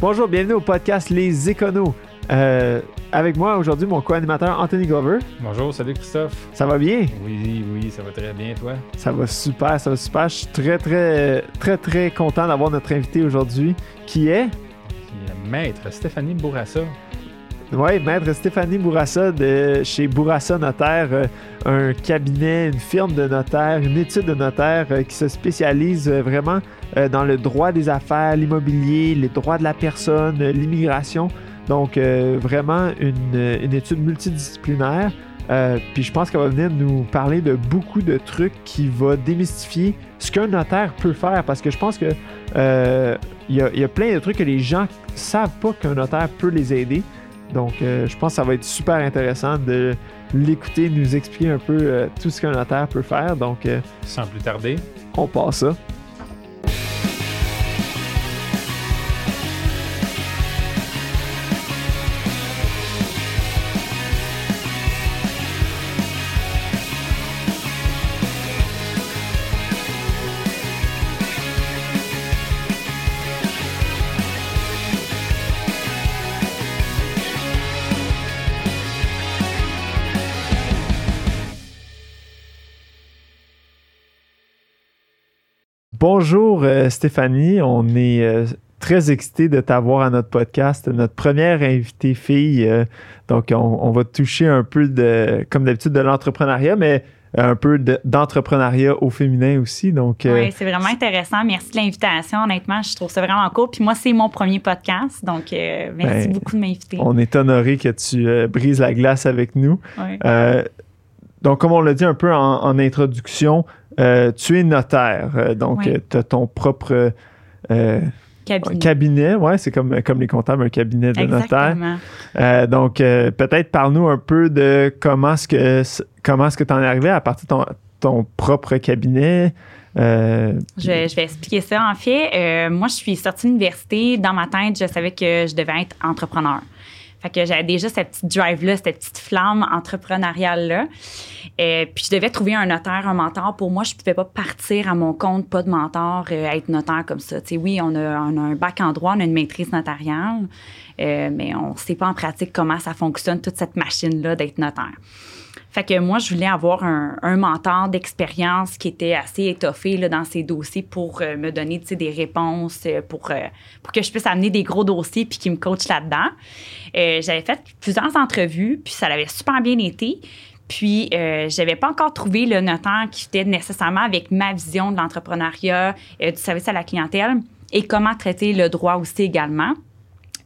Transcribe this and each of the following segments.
Bonjour, bienvenue au podcast Les Éconos. Euh, avec moi aujourd'hui, mon co-animateur Anthony Glover. Bonjour, salut Christophe. Ça va bien? Oui, oui, ça va très bien, toi? Ça va super, ça va super. Je suis très, très, très, très content d'avoir notre invité aujourd'hui, qui est... Qui est Maître Stéphanie Bourassa. Oui, Maître Stéphanie Bourassa de chez Bourassa Notaire, euh, un cabinet, une firme de notaire, une étude de notaire euh, qui se spécialise euh, vraiment dans le droit des affaires, l'immobilier, les droits de la personne, l'immigration. Donc, vraiment une, étude multidisciplinaire. Puis je pense qu'elle va venir nous parler de beaucoup de trucs qui va démystifier ce qu'un notaire peut faire. Parce que je pense que il y, y a plein de trucs que les gens savent pas qu'un notaire peut les aider. Donc, euh, je pense que ça va être super intéressant de l'écouter, nous expliquer un peu euh, tout ce qu'un notaire peut faire. Donc, euh, Sans plus tarder, on passe ça. Bonjour euh, Stéphanie, on est euh, très excité de t'avoir à notre podcast, notre première invitée fille. euh, donc on, on va toucher un peu de, comme d'habitude, de l'entrepreneuriat, mais un peu de- d'entrepreneuriat au féminin aussi. Donc Oui, c'est vraiment intéressant. Merci de l'invitation. Honnêtement, je trouve ça vraiment cool. Puis moi, c'est mon premier podcast. Donc, merci Ben, beaucoup de m'inviter. on est honoré que tu brises la glace avec nous. Donc, comme on l'a dit un peu en, en introduction, euh, tu es notaire. Euh, donc, tu as ton propre euh, Cabinet. cabinet. Ouais, c'est comme, comme les comptables, un cabinet de notaire. Exactement. Euh, donc, peut-être parle-nous un peu de comment est-ce que comment est-ce que tu en es arrivé à partir de ton, ton propre cabinet. Euh, Je, je vais expliquer ça. En fait, euh, moi, je suis sortie de l'université. Dans ma tête, je savais que je devais être entrepreneur. Fait que j'avais déjà cette petite drive-là, cette petite flamme entrepreneuriale-là. Euh, puis je devais trouver un notaire, un mentor. Pour moi, je pouvais pas partir à mon compte, pas de mentor, euh, être notaire comme ça. Tu sais, oui, on a, un bac en droit, on a une maîtrise notariale, euh, mais on sait pas en pratique comment ça fonctionne, toute cette machine-là d'être notaire. Fait que moi, je voulais avoir un, mentor d'expérience qui était assez étoffé là, dans ces dossiers pour euh, me donner des réponses, euh, pour, euh, pour que je puisse amener des gros dossiers puis qui me coach là-dedans. J'avais fait plusieurs entrevues, puis ça avait super bien été. Puis, euh, je pas encore trouvé le notaire qui était nécessairement avec ma vision de l'entrepreneuriat, du service à la clientèle et comment traiter le droit aussi également.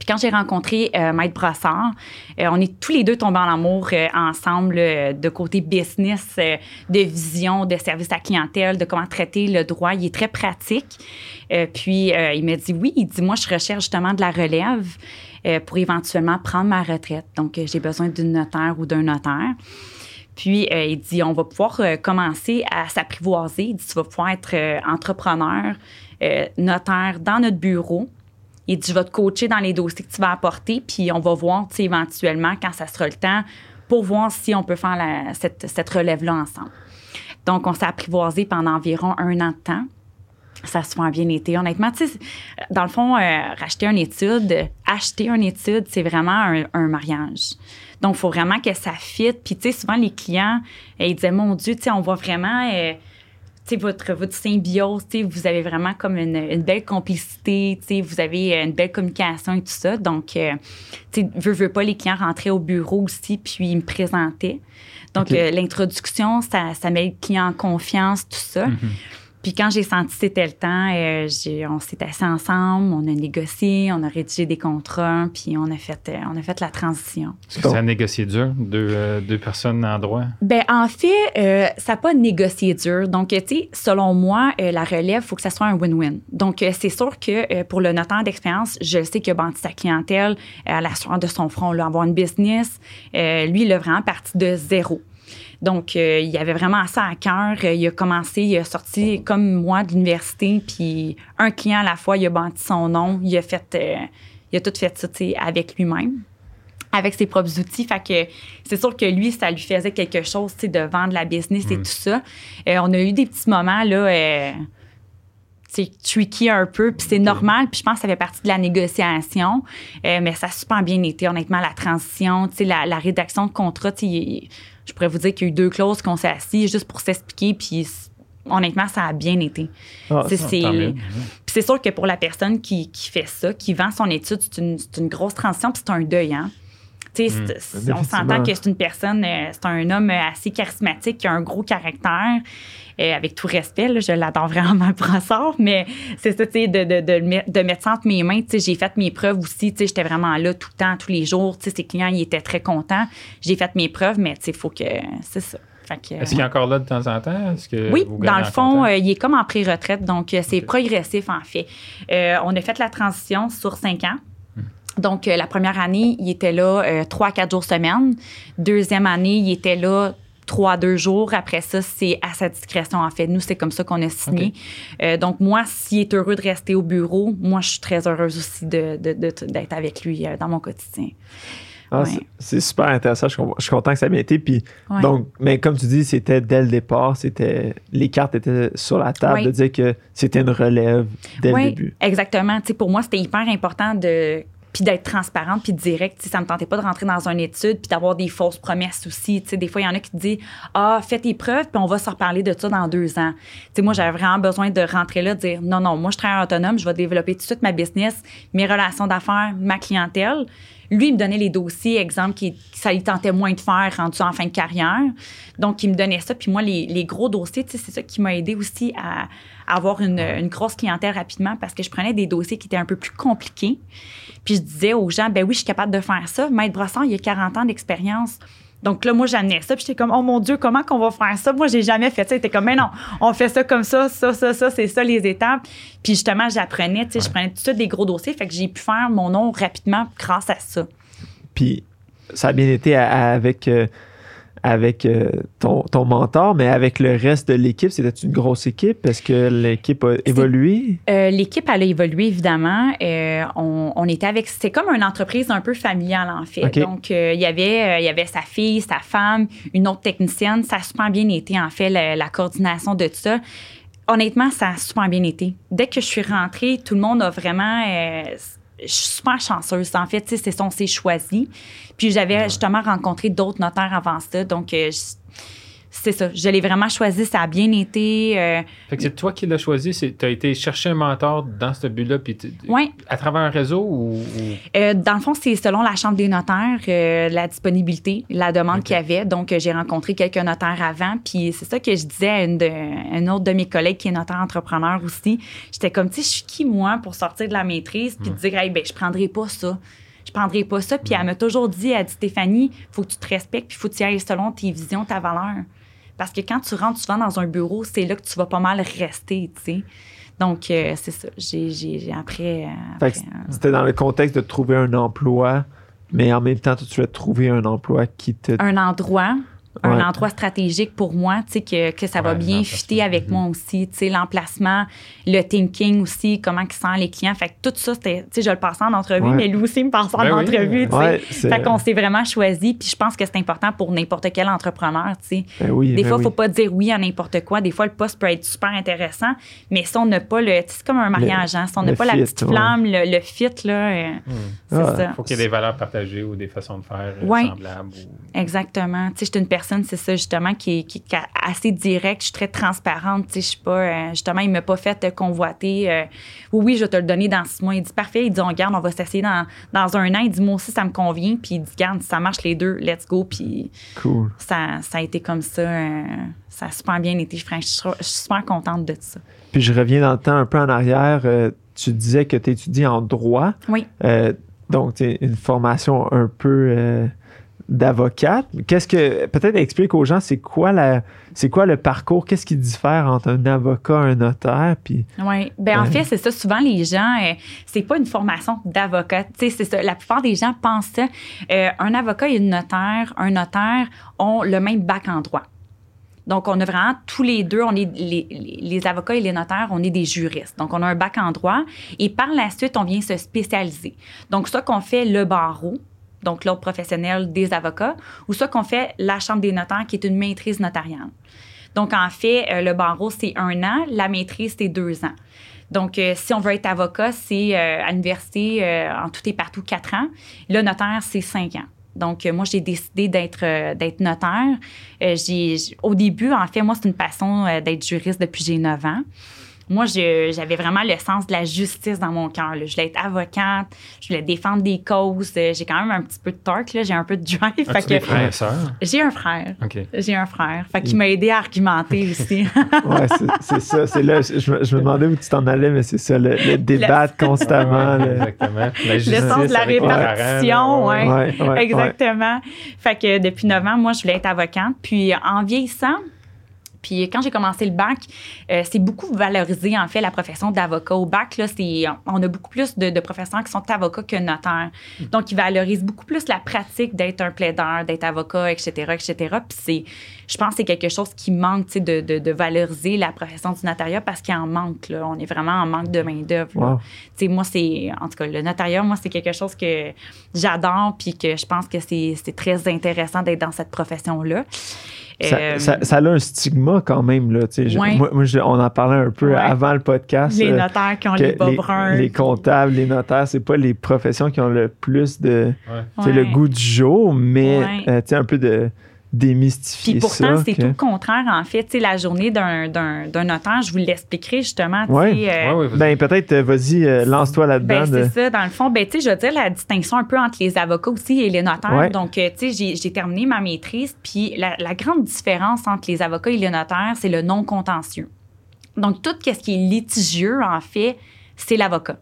Puis quand j'ai rencontré euh, Maître Brassard, euh, on est tous les deux tombés en amour euh, ensemble euh, de côté business, de vision, de service à clientèle, de comment traiter le droit. Il est très pratique. Puis il m'a dit oui, il dit moi je recherche justement de la relève pour éventuellement prendre ma retraite. Donc j'ai besoin d'une notaire ou d'un notaire. Puis, euh, il dit, on va pouvoir commencer à s'apprivoiser. Il dit, tu vas pouvoir être entrepreneur, notaire dans notre bureau. Il dit, je te coacher dans les dossiers que tu vas apporter, puis on va voir, éventuellement, quand ça sera le temps, pour voir si on peut faire cette, relève-là ensemble. Donc, on s'est apprivoisé pendant environ un an de temps. Ça se fait bien été. Honnêtement, dans le fond, euh, racheter une étude, acheter une étude, c'est vraiment un, mariage. Donc, il faut vraiment que ça fitte. Puis, tu sais, souvent, les clients, euh, ils disaient, mon Dieu, tu sais, on voit vraiment, euh, votre, votre symbiose, vous avez vraiment comme une, une belle complicité, vous avez euh, une belle communication et tout ça. Donc, euh, tu veux, veux pas, les clients rentraient au bureau aussi, puis ils me présentaient. Donc, euh, l'introduction, ça, ça met le client en confiance, tout ça. Puis quand j'ai senti que c'était le temps, euh, j'ai- on s'est assis ensemble, on a négocié, on a rédigé des contrats, puis on a fait, euh, on a fait la transition. est-ce que c'est à négocier dur, deux, euh, deux personnes en droit? Ben en fait, ça n'a pas négocié dur. Donc, tu sais, selon moi, la relève, il faut que ça soit un win-win. Donc, c'est sûr que pour le notaire d'expérience, je sais qu'il a bâti sa clientèle à la sueur de son front, là, avoir une business. Lui, il a vraiment parti de zéro. Donc, euh, il avait vraiment ça à cœur. Euh, Il a commencé, il a sorti comme moi de l'université, puis un client à la fois, il a bâti son nom, il a fait, euh, il a tout fait ça, avec lui-même avec ses propres outils. Fait que c'est sûr que lui, ça lui faisait quelque chose, de vendre la business et tout ça. Euh, on a eu des petits moments, là, euh, c'est tricky un peu, puis c'est normal, puis je pense que ça fait partie de la négociation, euh, mais ça a super bien été, honnêtement, la transition, la, la rédaction de contrat, je pourrais vous dire qu'il y a eu deux clauses qu'on s'est assis juste pour s'expliquer, puis honnêtement, ça a bien été. Ah, C'est- sûr que pour la personne qui, qui fait ça, qui vend son étude, c'est une, c'est une grosse transition, puis c'est un deuil, hein. C'est- on s'entend que c'est une personne, euh, c'est un homme assez charismatique, qui a un gros caractère, euh, avec tout respect, là, je l'adore vraiment, le brassard, mais c'est ça, tu sais, de, de, de, mettre- de mettre ça entre mes mains, tu sais, j'ai fait mes preuves aussi, tu sais, j'étais vraiment là tout le temps, tous les jours, tu sais, ses clients, ils étaient très contents, j'ai fait mes preuves, mais tu sais, il faut que, c'est ça. Est-ce qu'il est encore là de temps en temps? Que oui, vous dans le fond, euh, il est comme en pré-retraite, donc euh, c'est progressif en fait. Euh, on a fait la transition sur cinq ans. Donc, euh, la première année, il était là euh, trois à quatre jours semaine. Deuxième année, il était là trois à deux jours. Après ça, c'est à sa discrétion, en fait. Nous, c'est comme ça qu'on a signé. Euh, donc, moi, s'il est heureux de rester au bureau, moi, je suis très heureuse aussi de- de- de- d'être avec lui dans mon quotidien. Ah, Ouais. c'est- C'est super intéressant. Je, suis content que ça ait bien été. Puis, Ouais. donc, mais comme tu dis, c'était dès le départ, c'était les cartes étaient sur la table de dire que c'était une relève dès le début. exactement. Tu sais, pour moi, c'était hyper important de puis d'être transparente puis direct. Tu sais, ça me tentait pas de rentrer dans une étude puis d'avoir des fausses promesses aussi. Tu sais, des fois, il y en a qui te disent Ah, fais tes preuves puis on va se reparler de ça dans deux ans. Tu sais, moi, j'avais vraiment besoin de rentrer là, de dire Non, non, moi, je travaille autonome, je vais développer tout de suite ma business, mes relations d'affaires, ma clientèle. Lui, il me donnait les dossiers, exemple, qui, ça lui tentait moins de faire rendu en fin de carrière. Donc, il me donnait ça. Puis moi, les, gros dossiers, c'est ça qui m'a aidé aussi à, avoir une, une grosse clientèle rapidement parce que je prenais des dossiers qui étaient un peu plus compliqués. Puis je disais aux gens, ben oui, je suis capable de faire ça. Maître Brossard, il a 40 ans d'expérience. Donc là, moi, j'amenais ça. Puis j'étais comme, oh mon Dieu, comment qu'on va faire ça? Moi, j'ai jamais fait ça. Il était comme, mais non, on fait ça comme ça, ça, ça, ça, c'est ça les étapes. Puis justement, j'apprenais, tu sais, je prenais tout de suite des gros dossiers. Fait que j'ai pu faire mon nom rapidement grâce à ça. Puis, ça a bien été à- à- avec, euh, avec euh, ton, ton mentor, mais avec le reste de l'équipe, c'était une grosse équipe? Est-ce que l'équipe a évolué? Euh, L'équipe, elle a évolué, évidemment. Euh, on, on était avec... C'était comme une entreprise un peu familiale, en fait. Donc, il y avait, il y avait sa fille, sa femme, une autre technicienne. Ça a super bien été, en fait, la, la coordination de tout ça. Honnêtement, ça a super bien été. Dès que je suis rentrée, tout le monde a vraiment... euh, je suis super chanceuse. En fait, c'est ça, on s'est choisi. Puis j'avais justement rencontré d'autres notaires avant ça. Donc, euh, je- c'est ça. Je l'ai vraiment choisi. Ça a bien été. euh, Fait que c'est toi qui l'as choisi. Tu as été chercher un mentor dans ce but-là, puis ouais. à travers un réseau ou. ou- Euh, dans le fond, c'est selon la Chambre des notaires, euh, la disponibilité, la demande qu'il y avait. Donc, j'ai rencontré quelques notaires avant. Puis, c'est ça que je disais à une, de, une autre de mes collègues qui est notaire entrepreneur aussi. J'étais comme, tu sais, je suis qui, moi, pour sortir de la maîtrise puis dire, hey, ben, je prendrai pas ça. Je prendrai pas ça. Puis, elle m'a toujours dit, elle dit, Stéphanie, faut que tu te respectes puis faut que tu ailles selon tes visions, ta valeur. Parce que quand tu rentres souvent dans un bureau, c'est là que tu vas pas mal rester, tu sais. Donc, euh, c'est ça. J'ai, après. euh, après, euh, c'était dans le contexte de trouver un emploi, mais en même temps, tu veux trouver un emploi qui te. un endroit, un Ouais. endroit stratégique pour moi, tu sais, que, que ça va Ouais, bien l'emplacement. fitter avec moi aussi, tu sais, l'emplacement, le thinking aussi, comment ils sentent les clients. Fait que tout ça, c'était, tu sais, je le passais en entrevue, Ouais. mais lui aussi me passait en Ben oui. entrevue, tu sais. Fait qu'on s'est vraiment choisi, puis je pense que c'est important pour n'importe quel entrepreneur, tu sais. Ben oui, Des ben fois, il oui. faut pas dire oui à n'importe quoi. Des fois, le poste peut être super intéressant, mais si on n'a pas le. tu sais, C'est comme un mariage, hein. Si on n'a le pas la petite ouais. flamme, le, le fit, là, euh, c'est Ah. ça. faut qu'il y ait des valeurs partagées ou des façons de faire euh, Ouais. semblables. ou- Exactement. Tu sais, je suis une personne, c'est ça, justement, qui est, qui est ca- assez directe. Je suis très transparente. Je suis pas. euh, justement, il m'a pas fait euh, convoiter. euh, oui, oui, je vais te le donner dans six mois. Il dit parfait. Il dit, on regarde, on va s'essayer dans, dans un an. Il dit, moi aussi, ça me convient. Puis il dit, garde, ça marche les deux, let's go. Puis Cool. ça, ça a été comme ça. euh, ça a super bien été. Je suis je suis super contente de ça. Puis je reviens dans le temps un peu en arrière. tu disais que tu étudies en droit. Oui. Donc, tu une formation un peu d'avocate. Qu'est-ce que. Peut-être explique aux gens, c'est quoi, la, c'est quoi le parcours? Qu'est-ce qui diffère entre un avocat et un notaire? Puis, Oui. Ben, en Ouais. fait, c'est ça. Souvent, les gens, euh, c'est pas une formation d'avocat. Tu sais, c'est ça. La plupart des gens pensent ça. Euh, un avocat et une notaire, un notaire ont le même bac en droit. Donc, on a vraiment tous les deux, on est les, avocats et les notaires, on est des juristes. Donc, on a un bac en droit et par la suite, on vient se spécialiser. Donc, soit qu'on fait le barreau, donc l'ordre professionnel des avocats, ou soit qu'on fait la Chambre des notaires, qui est une maîtrise notariale. Donc, en fait, euh, le barreau, c'est un an, la maîtrise, c'est deux ans. Donc, euh, si on veut être avocat, c'est euh, à l'université en tout et partout quatre ans. Le notaire, c'est cinq ans. Donc, moi, j'ai décidé d'être notaire. J'- au début, en fait, moi, c'est une passion euh, d'être juriste depuis j'ai 9 ans. Moi, j'avais vraiment le sens de la justice dans mon cœur. Je voulais être avocate, je voulais défendre des causes. Euh, J'ai quand même un petit peu de torque, là. j'ai un peu de drive. Des que- frères et sœurs? j'ai un frère. J'ai un frère. Fait qu'il m'a aidé à argumenter aussi. Ouais, c'est- ça. C'est là, je, me- je me demandais où tu t'en allais, mais c'est ça, le, le débattre constamment. Ouais, le- Exactement. La justice sens de la répartition, là, ouais. Ouais, ouais, ouais. Exactement. Fait que depuis 9 ans, moi, je voulais être avocate. Puis en vieillissant, puis quand j'ai commencé le bac, euh, c'est beaucoup valorisé, en fait, la profession d'avocat. Au bac, là, c'est, on a beaucoup plus de, de professeurs qui sont avocats que notaires. Donc, ils valorisent beaucoup plus la pratique d'être un plaideur, d'être avocat, etc., etc. Puis c'est, je pense que c'est quelque chose qui manque, tu sais, de, de, de valoriser la profession du notariat parce qu'il en manque, là. On est vraiment en manque de main-d'œuvre. Wow. Tu sais, moi, c'est, en tout cas, le notariat, moi, c'est quelque chose que j'adore, puis que je pense que c'est, c'est très intéressant d'être dans cette profession-là. Ça, Euh, ça- ça a un stigma quand même. Là. Je- Ouais. moi, moi, je- on en parlait un peu Ouais. avant le podcast. les euh, notaires qui ont les bas bruns. les comptables, les notaires, c'est pas les professions qui ont le plus de Ouais. le goût du jour, mais Ouais. euh, un peu de démystifier Puis pourtant, c'est que- tout le contraire, en fait. Tu sais, la journée d'un, d'un, d'un notaire, je vous l'expliquerai justement. sais, euh, Ouais, ouais, vas-y. Ben peut-être, euh, vas-y, euh, lance-toi là-dedans. Ben, de- c'est ça, dans le fond. Ben, tu sais, je veux dire la distinction un peu entre les avocats aussi et les notaires. Ouais. Donc, euh, tu sais, j'ai, j'ai terminé ma maîtrise, puis la, la grande différence entre les avocats et les notaires, c'est le non-contentieux. Donc, tout ce qui est litigieux, en fait, c'est l'avocat.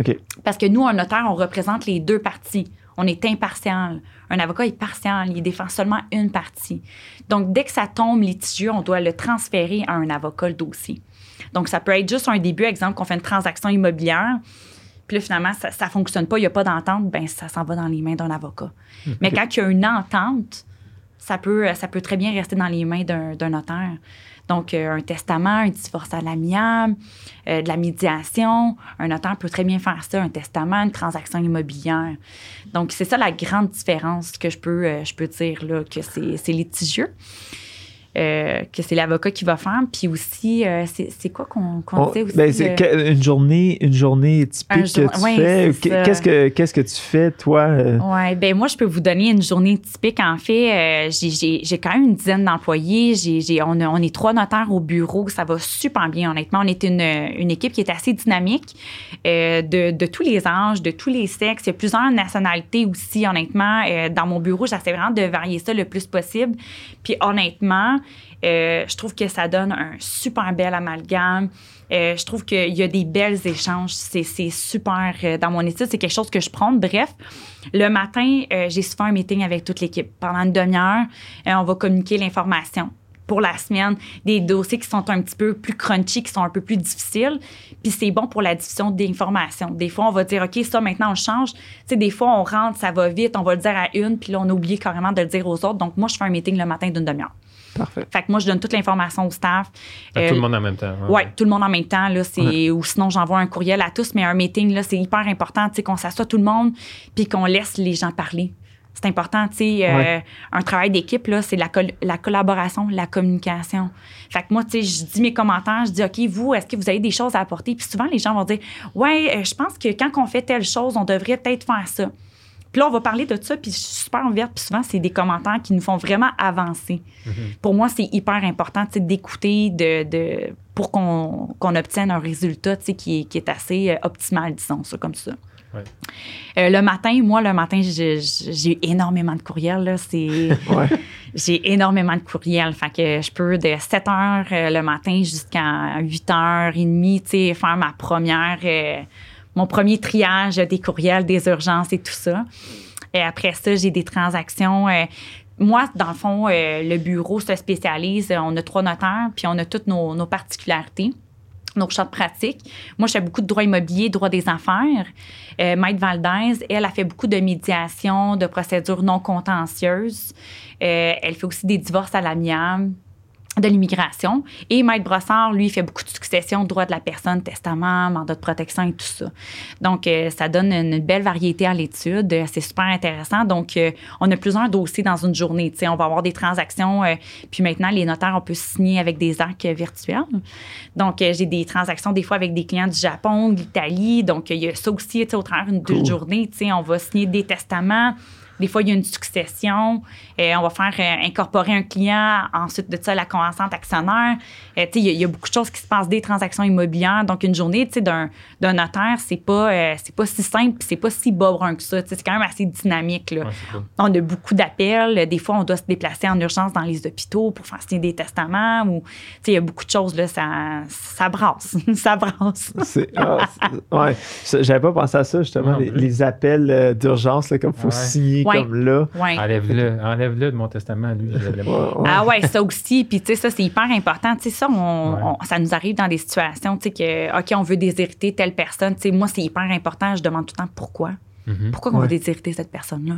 OK. Parce que nous, un notaire, on représente les deux parties. On est impartial. Un avocat est partial. Il défend seulement une partie. Donc, dès que ça tombe litigieux, on doit le transférer à un avocat, le dossier. Donc, ça peut être juste un début, exemple, qu'on fait une transaction immobilière. Puis là, finalement, ça ne fonctionne pas, il n'y a pas d'entente, ben ça s'en va dans les mains d'un avocat. Mais quand il y a une entente, ça peut, ça peut très bien rester dans les mains d'un d'un notaire. Donc, euh, un testament, un divorce à l'amiable, euh, de la médiation, un notaire peut très bien faire ça, un testament, une transaction immobilière. Donc, c'est ça la grande différence que je peux, euh, je peux dire, là, que c'est c'est litigieux. Euh, que c'est l'avocat qui va faire. Puis aussi, euh, c'est quoi qu'on On- disait aussi? ben, c'est euh, une journée, une journée typique Un que tu fais. Qu-. Qu'est-ce que qu'est-ce que tu fais toi? Oui, ben moi, je peux vous donner une journée typique. En fait, euh, j'ai- quand même une dizaine d'employés. J'ai- on, on est trois notaires au bureau. Ça va super bien, honnêtement. On est une, une équipe qui est assez dynamique, de, de tous les âges, de tous les sexes. Il y a plusieurs nationalités aussi, honnêtement. Dans mon bureau, j'essaie vraiment de varier ça le plus possible. Puis honnêtement, euh, je trouve que ça donne un super bel amalgame. Euh, je trouve qu'il y a des belles échanges. C'est super. euh, dans mon étude, c'est quelque chose que je prends. Bref, le matin, j'ai souvent un meeting avec toute l'équipe. Pendant une demi-heure, on va communiquer l'information pour la semaine, des dossiers qui sont un petit peu plus crunchy, qui sont un peu plus difficiles. Puis c'est bon pour la diffusion d'informations. Des fois, on va dire, OK, ça, maintenant, on change. Tu sais, des fois, on rentre, ça va vite, on va le dire à une, puis là, on a oublié carrément de le dire aux autres. Donc, moi, je fais un meeting le matin d'une demi-heure. Parfait. Fait que moi, je donne toute l'information au staff. À Euh, tout le monde en même temps. oui, tout le monde en même temps. Là, c'est, Ou sinon, j'envoie un courriel à tous, mais un meeting, là, c'est hyper important tu sais, qu'on s'assoit tout le monde puis qu'on laisse les gens parler. C'est important, tu sais, euh, Ouais. un travail d'équipe, là, c'est la, col- la collaboration, la communication. Fait que moi, tu sais, je dis mes commentaires, je dis, OK, vous, est-ce que vous avez des choses à apporter? Puis souvent, les gens vont dire, Ouais, euh, je pense que quand on fait telle chose, on devrait peut-être faire ça. Puis là, on va parler de ça, puis je suis super ouverte. Puis souvent, c'est des commentaires qui nous font vraiment avancer. Pour moi, c'est hyper important d'écouter de, de, pour qu'on obtienne un résultat qui, est, qui est assez euh, optimal, disons ça comme ça. Ouais. Euh, le matin, moi, le matin, j'ai énormément de courriels. Ouais. j'ai énormément de courriels. Fait que je peux de 7 heures euh, le matin jusqu'à 8 heures et demie, tu sais, faire ma première, euh, mon premier triage des courriels, des urgences et tout ça. Et après ça, j'ai des transactions. euh, moi, dans le fond, euh, le bureau se spécialise. On a trois notaires, puis on a toutes nos, particularités nos champs de pratique. Moi, je fais beaucoup de droit immobilier, droit des affaires. Euh, Maître Valdez, elle a fait beaucoup de médiation, de procédures non contentieuses. Euh, elle fait aussi des divorces à l'amiable. De l'immigration. Et Maître Brossard, lui, fait beaucoup de succession, droit de la personne, testament, mandat de protection et tout ça. Donc, euh, ça donne une belle variété à l'étude. Euh, c'est super intéressant. Donc, euh, on a plusieurs dossiers dans une journée. Tu sais, on va avoir des transactions. puis maintenant, les notaires, on peut signer avec des actes virtuels. Donc, j'ai des transactions des fois avec des clients du Japon, de l'Italie. Donc, il y a ça aussi, tu sais, au travers d'une journée. Tu sais, on va signer des testaments des fois, il y a une succession. euh, on va faire euh, incorporer un client, ensuite de ça, la convention actionnaire. Euh, il, y a, il y, a beaucoup de choses qui se passent des transactions immobilières. Donc, une journée d'un, d'un notaire, c'est pas, c'est pas si simple c'est pas si bas brun que ça. C'est quand même assez dynamique. Là. On a beaucoup d'appels. Des fois, on doit se déplacer en urgence dans les hôpitaux pour faire signer des testaments. Ou, il y a beaucoup de choses. Là, ça, ça brasse. ça brasse. Ah, ouais. J'avais pas pensé à ça, justement, les, appels d'urgence, comme il faut signer comme là. Enlève-le, enlève-le de mon testament, lui. ah ouais, ça aussi. Puis, tu sais, ça, c'est hyper important. Tu sais, ça, on, ça nous arrive dans des situations, tu sais, que, OK, on veut déshériter telle personne. Tu sais, moi, c'est hyper important. Je demande tout le temps pourquoi. Mm-hmm. Pourquoi on veut déshériter cette personne-là?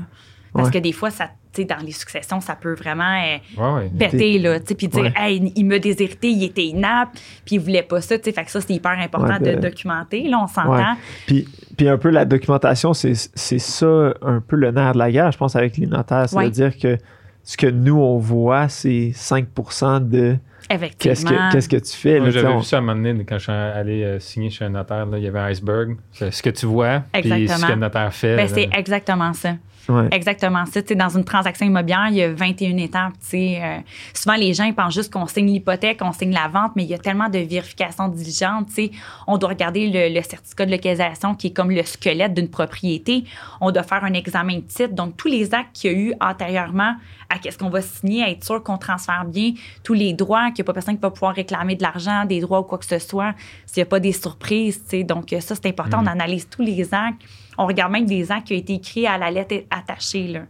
Parce que des fois, ça, dans les successions, ça peut vraiment euh, péter, là, puis dire, hey, il m'a déshérité, il était inapte, puis il voulait pas ça, fait que ça, c'est hyper important de, documenter, là, on s'entend. Puis, puis un peu la documentation, c'est ça, un peu le nerf de la guerre, je pense, avec les notaires. C'est-à-dire que ce que nous, on voit, c'est 5% de Qu'est-ce que, qu'est-ce que tu fais? J'avais vu ça à un moment donné quand je suis allé euh, signer chez un notaire. Là, il y avait un iceberg. C'est ce que tu vois, puis ce que le notaire fait. Ben, c'est exactement ça. Exactement ça. dans une transaction immobilière, il y a 21 étapes. Euh, souvent, les gens pensent juste qu'on signe l'hypothèque, qu'on signe la vente, mais il y a tellement de vérifications diligentes. On doit regarder le, certificat de localisation qui est comme le squelette d'une propriété. On doit faire un examen de titre. Donc, tous les actes qu'il y a eu antérieurement à qu'est-ce qu'on va signer, à être sûr qu'on transfère bien tous les droits, qu'il n'y a pas personne qui va pouvoir réclamer de l'argent, des droits ou quoi que ce soit, s'il n'y a pas des surprises. Donc, ça, c'est important. Mm. On analyse tous les actes. On regarde même des actes qui ont été écrits à la lettre attachée. Là.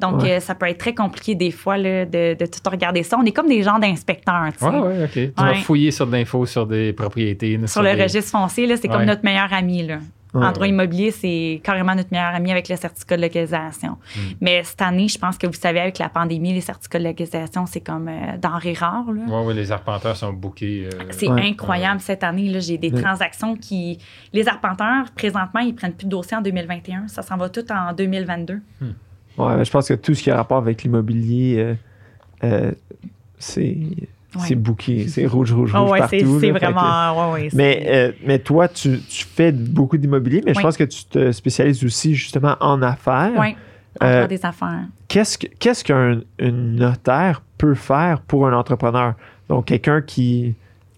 Donc, euh, ça peut être très compliqué des fois là, de, de, tout regarder ça. On est comme des gens d'inspecteurs. Oui, oui, OK. Tu vas fouiller sur de l'info sur des propriétés. Sur, le registre foncier, c'est comme notre meilleur ami. Là. En droit immobilier, c'est carrément notre meilleur ami avec le certificat de localisation. Hmm. Mais cette année, je pense que vous savez, avec la pandémie, les certificats de localisation, c'est comme euh, denrée rare. Oui, oui, les arpenteurs sont bookés. Euh, c'est incroyable cette année. J'ai des transactions qui. Les arpenteurs, présentement, ils prennent plus de dossiers en 2021. Ça s'en va tout en 2022. Hmm. Ouais, je pense que tout ce qui a rapport avec l'immobilier, euh, c'est c'est bouqué, c'est rouge, rouge, rouge oh, partout. C'est vraiment. Ouais, mais, euh, mais toi, tu, tu fais beaucoup d'immobilier, mais je pense que tu te spécialises aussi justement en affaires. Oui, en euh, des affaires. Qu'est-ce qu'un notaire peut faire pour un entrepreneur? Donc, quelqu'un qui.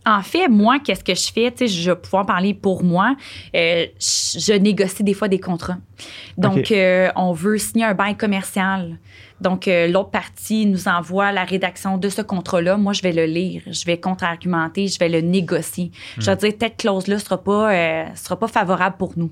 En fait, moi, qu'est-ce que je fais? Tu sais, je vais pouvoir parler pour moi. Euh, je négocie des fois des contrats. Donc, on veut signer un bail commercial. Donc, euh, l'autre partie nous envoie la rédaction de ce contrat-là. Moi, je vais le lire, je vais contre-argumenter, je vais le négocier. Je vais hmm. dire, cette clause-là ne sera, pas, euh, sera pas favorable pour nous.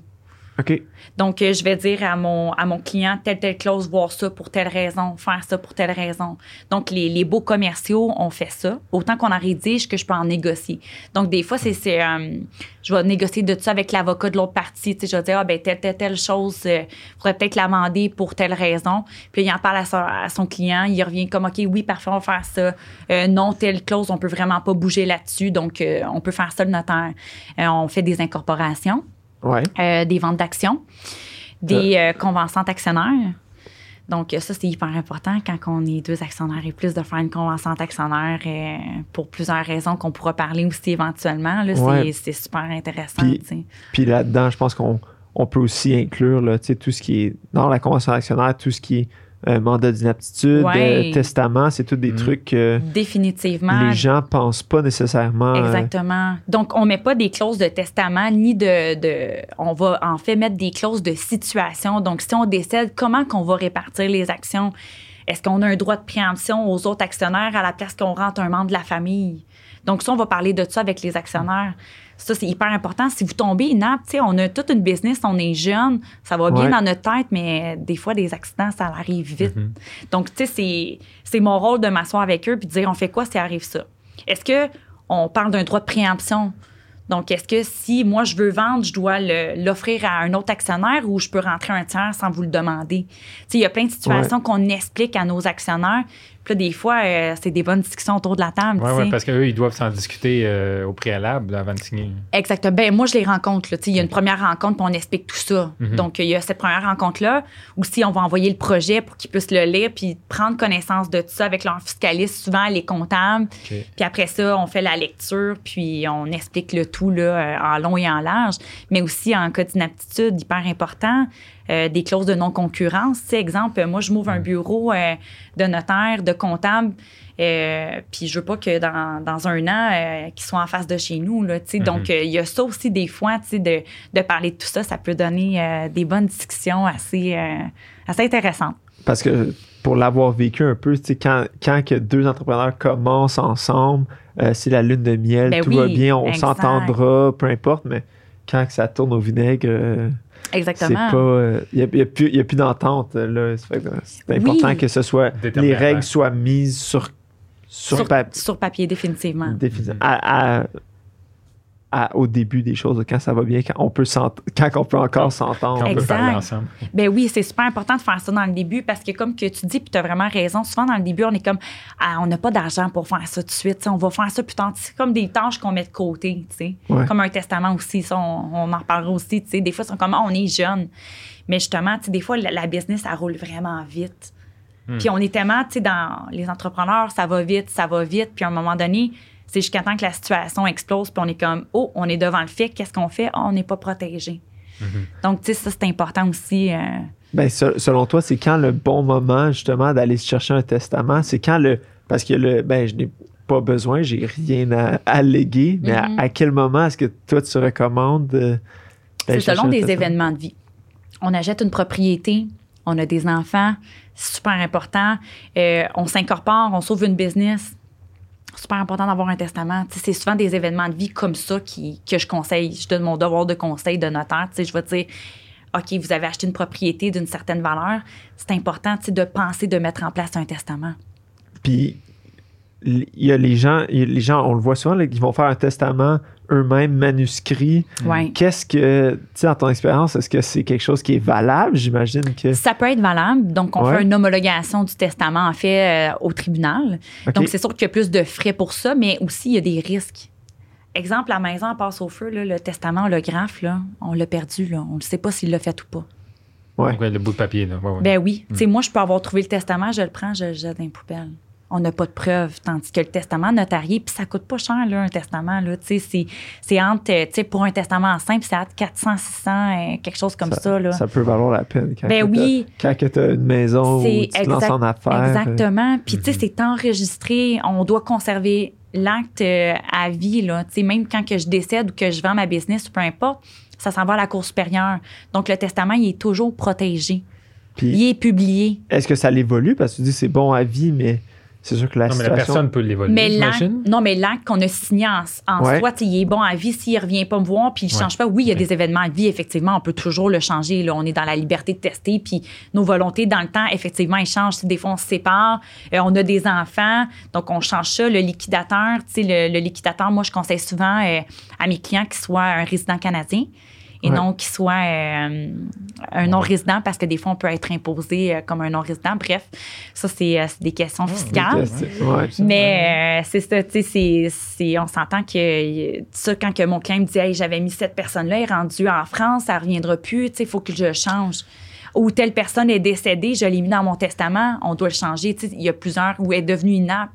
OK. Donc, euh, je vais dire à mon, à mon client, telle, telle clause, voir ça pour telle raison, faire ça pour telle raison. Donc, les, les beaux commerciaux ont fait ça. Autant qu'on en rédige que je peux en négocier. Donc, des fois, c'est, euh, je vais négocier de ça avec l'avocat de l'autre partie. Tu sais, je vais dire, ah, ben, telle, telle, telle chose, il euh, faudrait peut-être l'amender pour telle raison. Puis, il en parle à, son client. Il revient comme, OK, oui, parfait, on va faire ça. non, telle clause, on peut vraiment pas bouger là-dessus. Donc, on peut faire ça le notaire. on fait des incorporations. Euh, des ventes d'actions, des euh, conventions d'actionnaires. Donc, ça, c'est hyper important quand on est deux actionnaires et plus de faire une convention d'actionnaires euh, pour plusieurs raisons qu'on pourra parler aussi éventuellement. C'est super intéressant. Puis, là-dedans, je pense qu'on peut aussi inclure là, tout ce qui est dans la convention d'actionnaire, tout ce qui est euh, mandat d'inaptitude, euh, testament, c'est tous des mm. trucs que Définitivement. les gens pensent pas nécessairement. Euh, Exactement. Donc, on met pas des clauses de testament ni de, de, On va en fait mettre des clauses de situation. Donc, si on décède, comment qu'on va répartir les actions? Est-ce qu'on a un droit de préemption aux autres actionnaires à la place qu'on rentre un membre de la famille? Donc, ça, on va parler de ça avec les actionnaires. Ça, c'est hyper important. Si vous tombez inapte, on a toute une business, on est jeune, ça va bien dans notre tête, mais des fois, des accidents, ça arrive vite. Mm-hmm. Donc, tu sais, c'est mon rôle de m'asseoir avec eux puis de dire, on fait quoi si arrive ça? Est-ce que on parle d'un droit de préemption? Donc, est-ce que si moi je veux vendre, je dois l'offrir à un autre actionnaire ou je peux rentrer un tiers sans vous le demander? il y a plein de situations qu'on explique à nos actionnaires. Puis des fois, euh, c'est des bonnes discussions autour de la table. Oui, ouais, parce qu'eux, ils doivent s'en discuter euh, au préalable avant de signer. Exactement. Ben, moi, je les rencontre. Il y a une première rencontre, puis on explique tout ça. Mhm. Donc, il y a cette première rencontre-là où si on va envoyer le projet pour qu'ils puissent le lire, puis prendre connaissance de tout ça avec leur fiscaliste, souvent les comptables. Puis après ça, on fait la lecture, puis on explique le tout là, euh, en long et en large. Mais aussi, en cas d'inaptitude, hyper important, euh, des clauses de non-concurrence. exemple, moi, je m'ouvre un bureau euh, de notaire, de comptable, euh, puis je veux pas que dans, dans un an, qu'ils soient en face de chez nous. Là, mm Donc, il y a ça aussi des fois, de, de parler de tout ça, ça peut donner des bonnes discussions assez, assez intéressantes. Parce que pour l'avoir vécu un peu, quand, quand que deux entrepreneurs commencent ensemble, c'est la lune de miel, ben tout va bien, on s'entendra, peu importe, mais quand que ça tourne au vinaigre Exactement. Il n'y euh, a, a, plus d'entente. C'est important que ce soit. Les règles soient mises sur, sur, sur, papier, définitivement. définitivement. À, au début des choses, quand ça va bien, quand on peut, quand on peut encore s'entendre. Exact. Ben oui, c'est super important de faire ça dans le début parce que, comme que tu dis, puis tu as vraiment raison, souvent dans le début, on est comme, ah, on n'a pas d'argent pour faire ça tout de suite, on va faire ça plus tard. C'est comme des tâches qu'on met de côté, comme un testament aussi, ça, on, en reparlera aussi. Des fois, c'est comme, ah, on est jeune. Mais justement, des fois, la, business, ça roule vraiment vite. Hmm. Puis on est tellement, tu sais, dans les entrepreneurs, ça va vite, ça va vite. Puis à un moment donné, c'est jusqu'à temps que la situation explose, puis on est comme, oh, on est devant le fait, qu'est-ce qu'on fait? Oh, on n'est pas protégé. Mm-hmm. Donc, tu sais, ça, c'est important aussi. Euh, ben, selon toi, c'est quand le bon moment, justement, d'aller chercher un testament? C'est quand le. Parce que le. Ben, je n'ai pas besoin, j'ai rien à alléguer, mais à, mm-hmm. quel moment est-ce que toi, tu recommandes. Euh, c'est selon des événements de vie. On achète une propriété, on a des enfants, c'est super important. Euh, on s'incorpore, on sauve une business super important d'avoir un testament. c'est souvent des événements de vie comme ça qui, que je conseille. Je donne mon devoir de conseil de notaire. je vais dire, OK, vous avez acheté une propriété d'une certaine valeur. C'est important de penser de mettre en place un testament. Puis, il y a les gens, les gens, on le voit souvent, ils vont faire un testament eux-mêmes manuscrits. Qu'est-ce que, tu sais, dans ton expérience, est-ce que c'est quelque chose qui est valable? J'imagine que. Ça peut être valable. Donc, on fait une homologation du testament, en fait, euh, au tribunal. Donc, c'est sûr qu'il y a plus de frais pour ça, mais aussi, il y a des risques. Exemple, la maison passe au feu, le testament, le graphe, là, on l'a perdu. Là. On ne sait pas s'il l'a fait ou pas. Ouais. le bout de papier. Là. Ben oui. Tu sais, hmm. moi, je peux avoir trouvé le testament, je le prends, je le jette dans les poubelles on n'a pas de preuves. Tandis que le testament notarié, puis ça coûte pas cher, là, un testament. Là, c'est, c'est entre, tu sais, pour un testament simple, c'est entre 400, 600, euh, quelque chose comme ça. là. ça peut valoir la peine. Quand ben oui. Quand tu as une maison ou tu te lances en affaires. Exactement. Puis, tu sais, mhm. c'est enregistré. On doit conserver l'acte euh, à vie. Là. sais, même quand que je décède ou que je vends ma business ou peu importe, ça s'en va à la Cour supérieure. Donc, le testament, il est toujours protégé. il est publié. Est-ce que ça l'évolue? Parce que tu dis c'est bon à vie, mais c'est sûr que la non, mais la personne peut l'évoluer. Mais non, mais l'acte qu'on a signé en, soi, il est bon à vie. S'il ne revient pas me voir, puis il ne change pas, oui, il y a des événements à vie, effectivement, on peut toujours le changer. Là. On est dans la liberté de tester, puis nos volontés dans le temps, effectivement, ils changent. Des fois, on se sépare, euh, on a des enfants, donc on change ça. Le liquidateur, le, le liquidateur, moi, je conseille souvent euh, à mes clients qu'il soit un résident canadien et non qu'il soit euh, un non-résident parce que des fois, on peut être imposé euh, comme un non-résident. Bref, ça, c'est euh, des questions fiscales. Mais c'est ça, tu sais, on s'entend que ça, quand que mon client me dit hey, j'avais mis cette personne-là, elle est rendue en France, ça ne reviendra plus, tu sais, il faut que je change ou telle personne est décédée, je l'ai mis dans mon testament, on doit le changer. Il y a plusieurs, ou est devenue inapte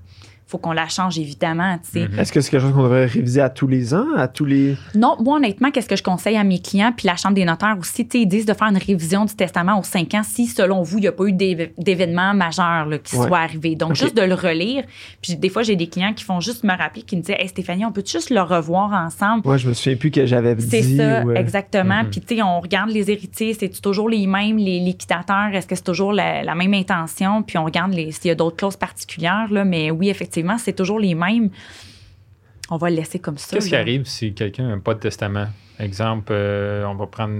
faut qu'on la change, évidemment. Est-ce que c'est quelque chose qu'on devrait réviser à tous les ans, à tous les... Non, moi, honnêtement, qu'est-ce que je conseille à mes clients, puis la Chambre des notaires aussi, ils disent de faire une révision du testament aux cinq ans si, selon vous, il n'y a pas eu d'événement majeur qui soit arrivé. Donc, juste de le relire. Puis des fois, j'ai des clients qui font juste me rappeler, qui me disent Hey Stéphanie, on peut juste le revoir ensemble? Moi, je me souviens plus que j'avais dit. C'est ça, exactement. Mhm. Puis, tu sais, on regarde les héritiers, c'est toujours les mêmes, les liquidateurs, est-ce que c'est toujours la, même intention? Puis, on regarde s'il y a d'autres clauses particulières, là, mais oui, effectivement, c'est toujours les mêmes. On va le laisser comme ça. Qu'est-ce qui arrive si quelqu'un n'a pas de testament? Exemple, euh, on va prendre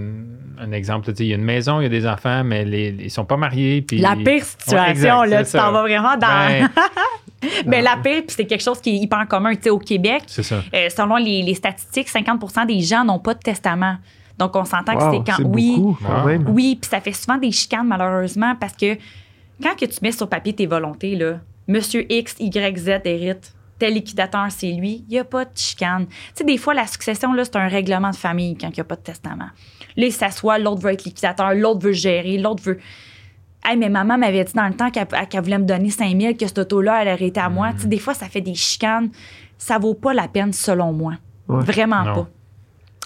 un exemple. Il y a une maison, il y a des enfants, mais les, ils ne sont pas mariés. Puis... La pire situation, là, tu t'en vas vraiment dans. Ben, mais la pire, puis c'est quelque chose qui est hyper commun au Québec. C'est ça. Euh, selon les, statistiques, 50% des gens n'ont pas de testament. Donc, on s'entend que c'est quand. Oui, beaucoup, oui, puis ça fait souvent des chicanes, malheureusement, parce que quand que tu mets sur papier tes volontés, là, Monsieur X, Y, Z hérite. Tel liquidateur, c'est lui. Il n'y a pas de chicane. Tu sais, des fois, la succession, là, c'est un règlement de famille quand il n'y a pas de testament. Là, il s'assoit, l'autre veut être liquidateur, l'autre veut gérer, l'autre veut. Hey, mais maman m'avait dit dans le temps qu'elle voulait me donner 5 000, que cette auto-là, elle aurait été à moi. Tu sais, des fois, ça fait des chicanes. Ça vaut pas la peine, selon moi. Ouais. Vraiment Non. pas.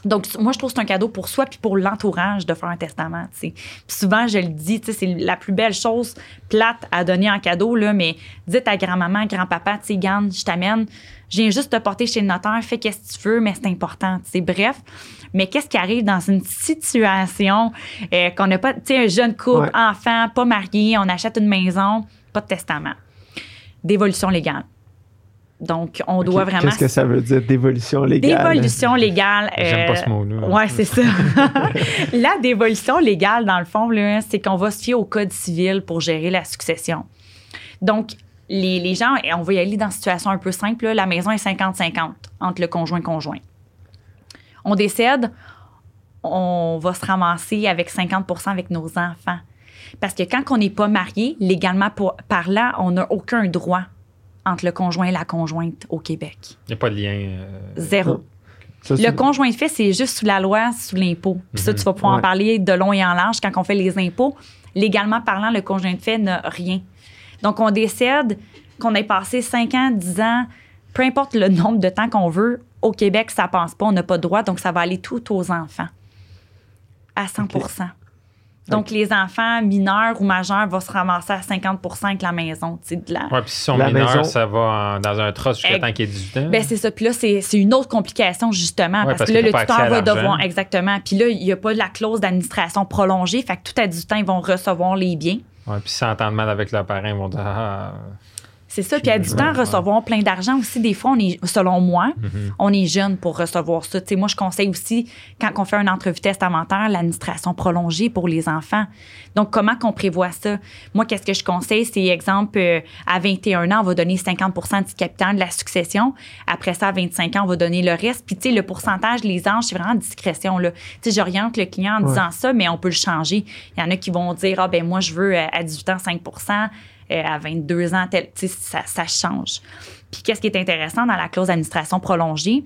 Donc, moi, je trouve que c'est un cadeau pour soi puis pour l'entourage de faire un testament. Puis souvent, je le dis, c'est la plus belle chose plate à donner en cadeau, là, mais dites à grand-maman, grand-papa, tu sais, Garde, je t'amène, je viens juste te porter chez le notaire, fais qu'est-ce que tu veux, mais c'est important. tu sais. Bref, mais qu'est-ce qui arrive dans une situation euh, qu'on n'a pas, tu sais, un jeune couple, Ouais. enfant, pas marié, on achète une maison, pas de testament, d'évolution légale. Donc, on doit vraiment Qu'est-ce que ça veut dire dévolution légale? Dévolution légale. J'aime pas euh, ce mot-là. Ouais, c'est ça. la dévolution légale, dans le fond, là, c'est qu'on va se fier au code civil pour gérer la succession. Donc, les, les gens, et on va y aller dans une situation un peu simple, là, la maison est 50-50 entre le conjoint-conjoint. On décède, on va se ramasser avec 50% avec nos enfants. Parce que quand on n'est pas marié, légalement parlant, on n'a aucun droit entre le conjoint et la conjointe au Québec. Il n'y a pas de lien. euh, Zéro. Ça, Le conjoint de fait, c'est juste sous la loi, sous l'impôt. Puis ça, tu vas pouvoir en parler de long et en large quand on fait les impôts. Légalement parlant, le conjoint de fait n'a rien. Donc, on décède qu'on ait passé 5 ans, 10 ans, peu importe le nombre de temps qu'on veut, au Québec, ça passe pas, on n'a pas de droit, donc ça va aller tout aux enfants. À 100 Donc, les enfants mineurs ou majeurs vont se ramasser à 50% avec la maison. tu sais, De la, Ouais, puis si sont La mineurs, maison- ça va en- dans un trust jusqu'à temps qu'il ait 18 ans. Ben, c'est ça. Puis là, c'est c'est une autre complication, justement, Ouais, parce, parce que là, le tuteur va devoir. Exactement. Puis là, il n'y a pas de la clause d'administration prolongée. Fait que tout à 18 ans, ils vont recevoir les biens. Ouais, puis s'ils entendent mal avec leurs parents, ils vont dire Ah, C'est ça. Puis à 18 ans, Ouais. recevoir plein d'argent aussi. Des fois, on est, selon moi, Mhm. on est jeune pour recevoir ça. Moi, je conseille aussi, quand on fait une entrevue testamentaire, l'administration prolongée pour les enfants. Donc, comment qu'on prévoit ça? Moi, qu'est-ce que je conseille? C'est, exemple, euh, à 21 ans, on va donner 50% du capital de la succession. Après ça, à 25 ans, on va donner le reste. Puis, tu sais, le pourcentage, les âges, c'est vraiment discrétion. Là. Tu sais, j'oriente le client en Ouais. disant ça, mais on peut le changer. Il y en a qui vont dire, ah, ben moi, je veux euh, à 18 ans 5 euh, à 22 ans, tel, ça, ça change. Puis qu'est-ce qui est intéressant dans la clause d'administration prolongée?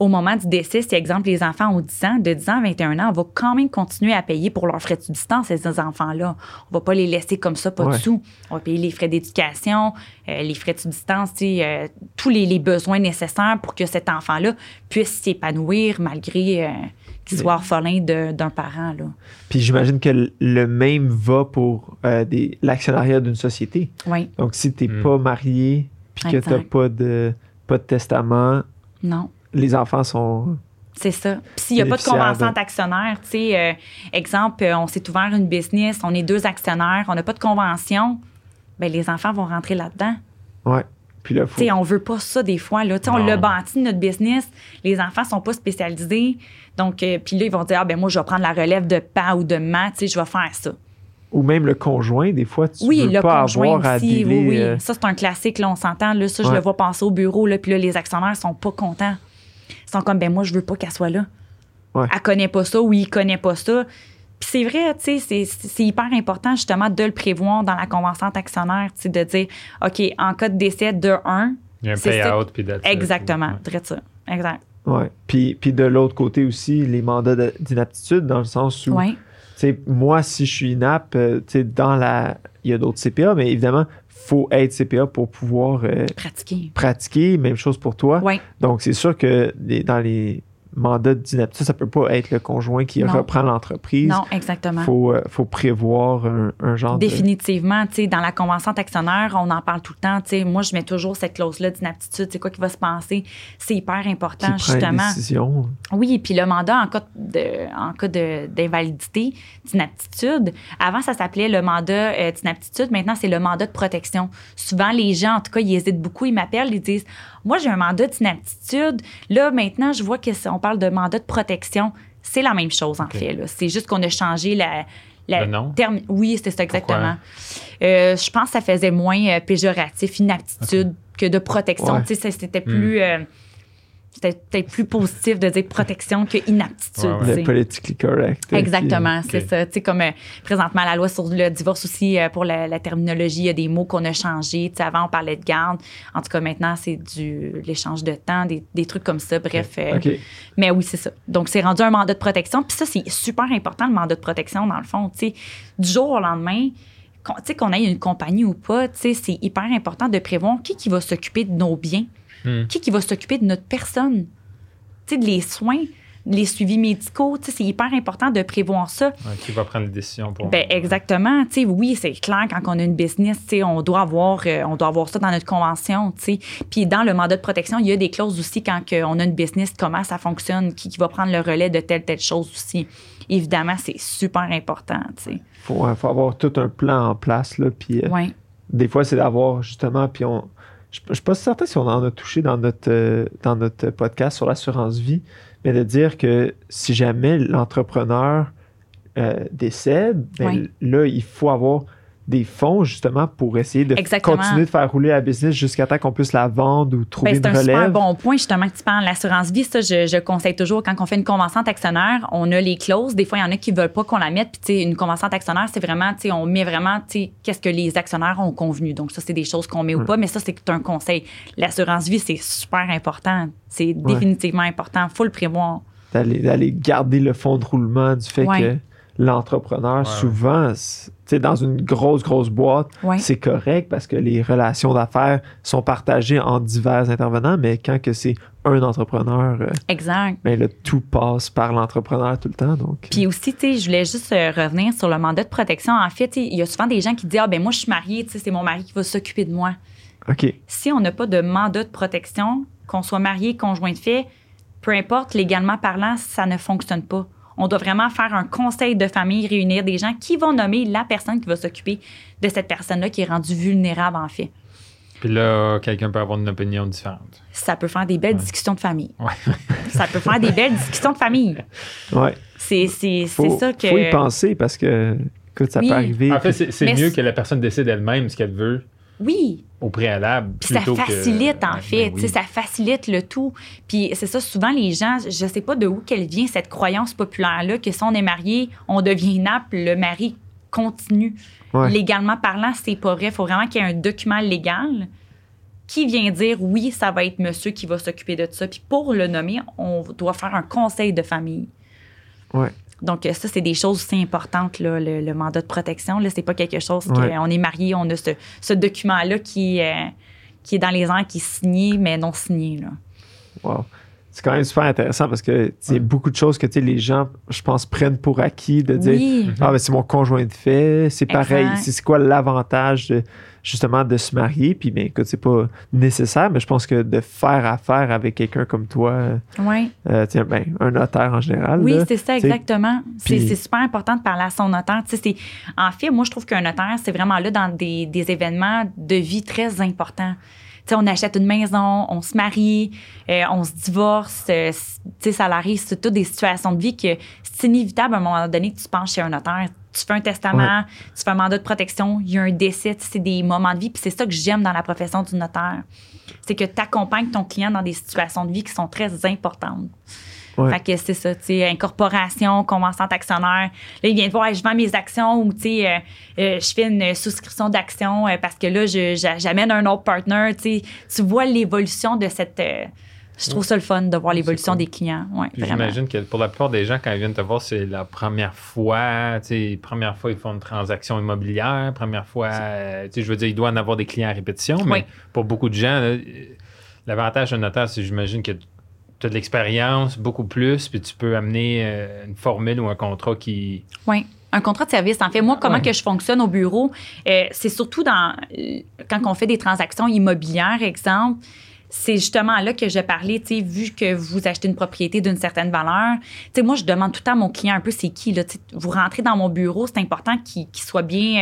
Au moment du décès, si, exemple, les enfants ont 10 ans, de 10 ans à 21 ans, on va quand même continuer à payer pour leurs frais de subsistance, ces enfants-là. On va pas les laisser comme ça, pas Ouais. de sous. On va payer les frais d'éducation, euh, les frais de subsistance, euh, tous les, les besoins nécessaires pour que cet enfant-là puisse s'épanouir malgré qu'il soit orphelin d'un parent. Là. Puis j'imagine que le même va pour euh, des- l'actionnariat d'une société. Oui, Donc, si tu n'es Mm. pas marié puis que tu n'as pas de, pas de testament, non. les enfants sont. C'est ça. Puis s'il n'y a pas de convention de- d'actionnaire, tu sais, euh, exemple, euh, on s'est ouvert une business, on est deux actionnaires, on n'a pas de convention, ben les enfants vont rentrer là-dedans. Ouais. Puis là, faut. On veut pas ça des fois. Là. On l'a bâti, notre business. Les enfants sont pas spécialisés. Donc, euh, puis là, ils vont dire, ah ben moi, je vais prendre la relève de pa ou de ma, je vais faire ça. Ou même le conjoint, des fois, tu Oui, veux le pas conjoint avoir à aussi, oui, oui. euh, Ça, c'est un classique, là, on s'entend. Là, ça, je le vois passer au bureau, là, puis là, les actionnaires sont pas contents. Ils sont comme, ben moi, je veux pas qu'elle soit là. Ouais. Elle connaît pas ça ou il connaît pas ça. Puis c'est vrai, tu sais, c'est- hyper important, justement, de le prévoir dans la convention d'actionnaire, tu sais, de dire, OK, en cas de décès de un, il y a un payout, puis exactement, Ouais. ça. Exact. Ouais. Puis, puis de l'autre côté aussi, les mandats de- d'inaptitude, dans le sens où, Oui, tu sais, moi, si je suis inapte, euh, tu sais, dans la. Il y a d'autres CPA, mais évidemment, faut être CPA pour pouvoir euh, pratiquer. pratiquer. Même chose pour toi. Oui, Donc, c'est sûr que les- dans les mandats d'inaptitude, ça peut pas être le conjoint qui Non. reprend l'entreprise. non, exactement. faut, euh, faut prévoir un, un genre de... Définitivement, tu sais, dans la convention d'actionnaire, on en parle tout le temps. Tu sais, moi, je mets toujours cette clause-là d'inaptitude. C'est quoi qui va se passer? C'est hyper qui important, prend une justement. décision. Oui, puis le mandat en cas de, en cas de- d'invalidité, d'inaptitude, avant, ça s'appelait le mandat euh, d'inaptitude. Maintenant, c'est le mandat de protection. Souvent, les gens, en tout cas, ils hésitent beaucoup. Ils m'appellent, ils disent Moi, j'ai un mandat d'inaptitude. Là, maintenant, je vois qu'on parle de mandat de protection. C'est la même chose, en fait. C'est juste qu'on a changé la. la Le nom? terme- oui, c'est ça, exactement. Euh, je pense que ça faisait moins euh, péjoratif, inaptitude, que de protection. Ouais. C'était plus. euh, c'était peut-être plus positif de dire protection que inaptitude. Ouais, ouais. Le politically correct. Exactement, c'est ça. Tu sais, comme euh, présentement, la loi sur le divorce aussi, euh, pour la, la terminologie, il y a des mots qu'on a changés. Tu sais, avant, on parlait de garde. En tout cas, maintenant, c'est du l'échange de temps, des, des trucs comme ça. Bref. euh, mais oui, c'est ça. Donc, c'est rendu un mandat de protection. Puis ça, c'est super important, le mandat de protection, dans le fond. Tu sais, du jour au lendemain, qu'on, tu sais, qu'on ait une compagnie ou pas, tu sais, c'est hyper important de prévoir qui, qui va s'occuper de nos biens, Hmm. qui, qui va s'occuper de notre personne? Tu sais, les soins, les suivis médicaux, tu sais, c'est hyper important de prévoir ça. Ouais, qui va prendre les décisions pour. Ben exactement. Tu sais, oui, c'est clair quand on a une business, tu sais, on doit avoir, euh, on doit avoir ça dans notre convention, tu sais. Puis dans le mandat de protection, il y a des clauses aussi quand on a une business, comment ça fonctionne, qui, qui va prendre le relais de telle telle chose aussi. Évidemment, c'est super important, tu sais. Faut, ouais, faut avoir tout un plan en place, là, puis euh, Ouais. des fois, c'est d'avoir justement, puis on. Je je suis pas certain si on en a touché dans notre, euh, dans notre podcast sur l'assurance vie, mais de dire que si jamais l'entrepreneur euh, décède, ben, Oui. là, il faut avoir des fonds justement pour essayer de Exactement. continuer de faire rouler la business jusqu'à temps qu'on puisse la vendre ou trouver Ben, c'est une un relève. super bon point, justement, que tu parles. L'assurance vie, ça, je, je conseille toujours, quand on fait une convention d'actionnaire, on a les clauses. Des fois, il y en a qui veulent pas qu'on la mette. Puis, une convention d'actionnaire, c'est vraiment, on met vraiment, qu'est-ce que les actionnaires ont convenu. Donc, ça, c'est des choses qu'on met ou pas, mais ça, c'est un conseil. L'assurance vie, c'est super important. C'est définitivement important. faut le prévoir. d'aller garder le fond de roulement du fait Ouais. que l'entrepreneur, Ouais. souvent, c'est- tu sais, dans une grosse, grosse boîte, Ouais. c'est correct parce que les relations d'affaires sont partagées en divers intervenants, mais quand que c'est un entrepreneur, euh, Exact. ben là, tout passe par l'entrepreneur tout le temps. Donc, Puis aussi, tu sais, je voulais juste euh, revenir sur le mandat de protection. En fait, il y a souvent des gens qui disent Ah, ben moi, je suis mariée, tu sais, c'est mon mari qui va s'occuper de moi. OK. si on n'a pas de mandat de protection, qu'on soit marié, conjoint de fait, peu importe, légalement parlant, ça ne fonctionne pas. On doit vraiment faire un conseil de famille, réunir des gens qui vont nommer la personne qui va s'occuper de cette personne-là qui est rendue vulnérable, en fait. Puis là, quelqu'un peut avoir une opinion différente. Ça peut faire des belles discussions de famille. Ouais. ça peut faire des belles discussions de famille. Ouais. C'est c'est- c'est Faut, ça que. faut y penser parce que, écoute, ça Oui. peut arriver. En fait, c'est mieux c'est- que la personne décide elle-même ce qu'elle veut Oui, au préalable. Puis ça plutôt que- facilite, en Ben fait. oui. Ça facilite le tout. Puis c'est ça, souvent, les gens, je sais pas de où qu'elle vient, cette croyance populaire-là, que si on est marié, on devient inapte, le mari continue. Ouais. Légalement parlant, c'est pas vrai. Il faut vraiment qu'il y ait un document légal qui vient dire oui, ça va être monsieur qui va s'occuper de ça. Puis pour le nommer, on doit faire un conseil de famille. Ouais. Donc, euh, ça, c'est des choses aussi importantes, là, le, le mandat de protection. Là, c'est pas quelque chose Ouais. qu'on est marié, on a ce, ce document-là qui, euh, qui est dans les airs, qui est signé, mais non signé. Là. Wow. C'est quand même super intéressant parce que c'est beaucoup de choses que les gens, je pense, prennent pour acquis de dire Oui, Ah, ben c'est mon conjoint de fait, c'est pareil. C'est quoi l'avantage de, justement de se marier? Puis, ben, écoute, c'est pas nécessaire, mais je pense que de faire affaire avec quelqu'un comme toi, oui. euh, tiens, ben, un notaire en général. Oui, c'est ça, exactement. C'est super important de parler à son notaire. En fait, moi, je trouve qu'un notaire, c'est vraiment là dans des, des événements de vie très importants. Tu sais, on achète une maison, on se marie, euh, on se divorce. euh, tu sais, ça arrive, c'est toutes des situations de vie que c'est inévitable à un moment donné que tu penches chez un notaire. Tu fais un testament, tu fais un mandat de protection, il y a un décès, c'est des moments de vie. Puis c'est ça que j'aime dans la profession du notaire. C'est que tu accompagnes ton client dans des situations de vie qui sont très importantes. Ouais. Fait que c'est ça, tu sais, incorporation, convention d'actionnaire. Là, il vient te voir, je vends mes actions ou, tu sais, euh, euh, je fais une souscription d'actions euh, parce que là, j'amène un autre partner, tu sais. Tu vois l'évolution de cette... je trouve ça le fun de voir l'évolution cool. des clients. Ouais. J'imagine que pour la plupart des gens, quand ils viennent te voir, c'est la première fois. Tu sais, première fois, ils font une transaction immobilière. Première fois, tu sais, je veux dire, il doit en avoir des clients à répétition. Mais Oui. pour beaucoup de gens, l'avantage d'un notaire, c'est j'imagine que tu as de l'expérience, beaucoup plus, puis tu peux amener euh, une formule ou un contrat qui. Oui. Un contrat de service. En fait, moi, comment Ouais. que je fonctionne au bureau, euh, c'est surtout dans euh, quand on fait des transactions immobilières, exemple. C'est justement là que je parlais, tu sais, vu que vous achetez une propriété d'une certaine valeur. Tu sais, moi, je demande tout le temps à mon client un peu c'est qui, là. Vous rentrez dans mon bureau, c'est important qu'il soit bien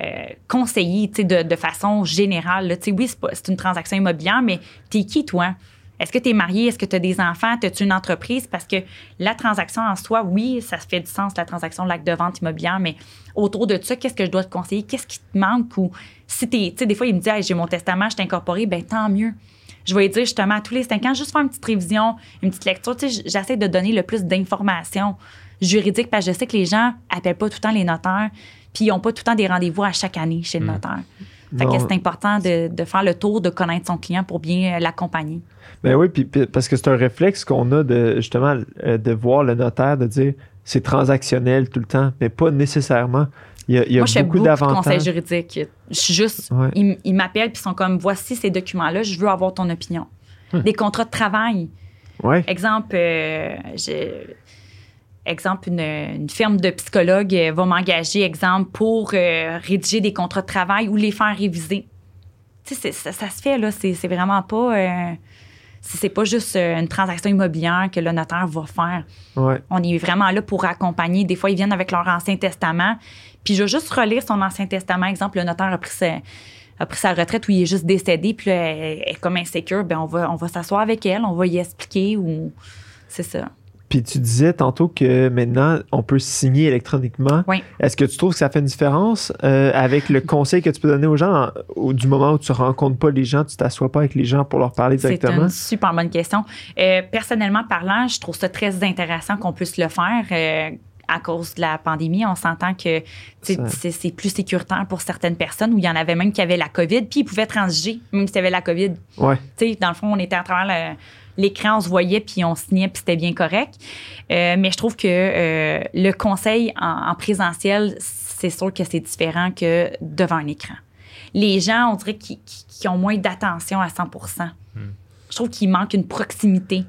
euh, euh, conseillé, tu sais, de, de façon générale. Tu sais, oui, c'est une transaction immobilière, mais t'es qui, toi? Est-ce que tu es marié? Est-ce que tu as des enfants? As-tu une entreprise? Parce que la transaction en soi, oui, ça se fait du sens, la transaction de l'acte de vente immobilière, mais autour de ça, qu'est-ce que je dois te conseiller? Qu'est-ce qui te manque? Ou si tu Tu sais, des fois, il me dit, Hey, j'ai mon testament, je t'ai incorporé, ben tant mieux. Je vais lui dire justement à tous les cinq ans, juste faire une petite révision, une petite lecture. Tu sais, j'essaie de donner le plus d'informations juridiques parce que je sais que les gens appellent pas tout le temps les notaires, puis ils n'ont pas tout le temps des rendez-vous à chaque année chez le notaire. Fait que Non. c'est important de, de faire le tour, de connaître son client pour bien euh, l'accompagner. Ben oui, puis, parce que c'est un réflexe qu'on a de justement euh, de voir le notaire, de dire c'est transactionnel tout le temps, mais pas nécessairement. Il y a, il y a Moi, je beaucoup beaucoup de conseils d'avantages. juridiques. Je suis juste, Ouais. ils, ils m'appellent puis ils sont comme, voici ces documents-là, je veux avoir ton opinion. Hum. Des contrats de travail. Ouais. Exemple, euh, j'ai- exemple une, une firme de psychologues euh, va m'engager, exemple, pour euh, rédiger des contrats de travail ou les faire réviser. Tu sais, ça, ça se fait, là. C'est vraiment pas... euh, c'est pas juste une transaction immobilière que le notaire va faire. Ouais. On est vraiment là pour accompagner. Des fois, ils viennent avec leur ancien testament. Puis je vais juste relire son ancien testament. Exemple, le notaire a pris sa, a pris sa retraite ou il est juste décédé, puis là, elle, elle est comme insécure. Ben on va, on va s'asseoir avec elle, on va y expliquer ou. C'est ça. Puis tu disais tantôt que maintenant, on peut signer électroniquement. Oui. Est-ce que tu trouves que ça fait une différence euh, avec le conseil que tu peux donner aux gens en- au- du moment où tu rencontres pas les gens, tu t'assois pas avec les gens pour leur parler C'est directement? une super bonne question. Euh, personnellement parlant, je trouve ça très intéressant qu'on puisse le faire. euh, à cause de la pandémie, on s'entend que c'est c'est plus sécuritaire pour certaines personnes où il y en avait même qui avaient la COVID, puis ils pouvaient transiger, même s'il y avait la COVID. Ouais. Tu sais, dans le fond, on était à travers le- l'écran, on se voyait, puis on signait, puis c'était bien correct. Euh, mais je trouve que euh, le conseil en, en présentiel, c'est sûr que c'est différent que devant un écran. Les gens, on dirait qu'ils ont moins d'attention à 100 Je trouve qu'il manque une proximité.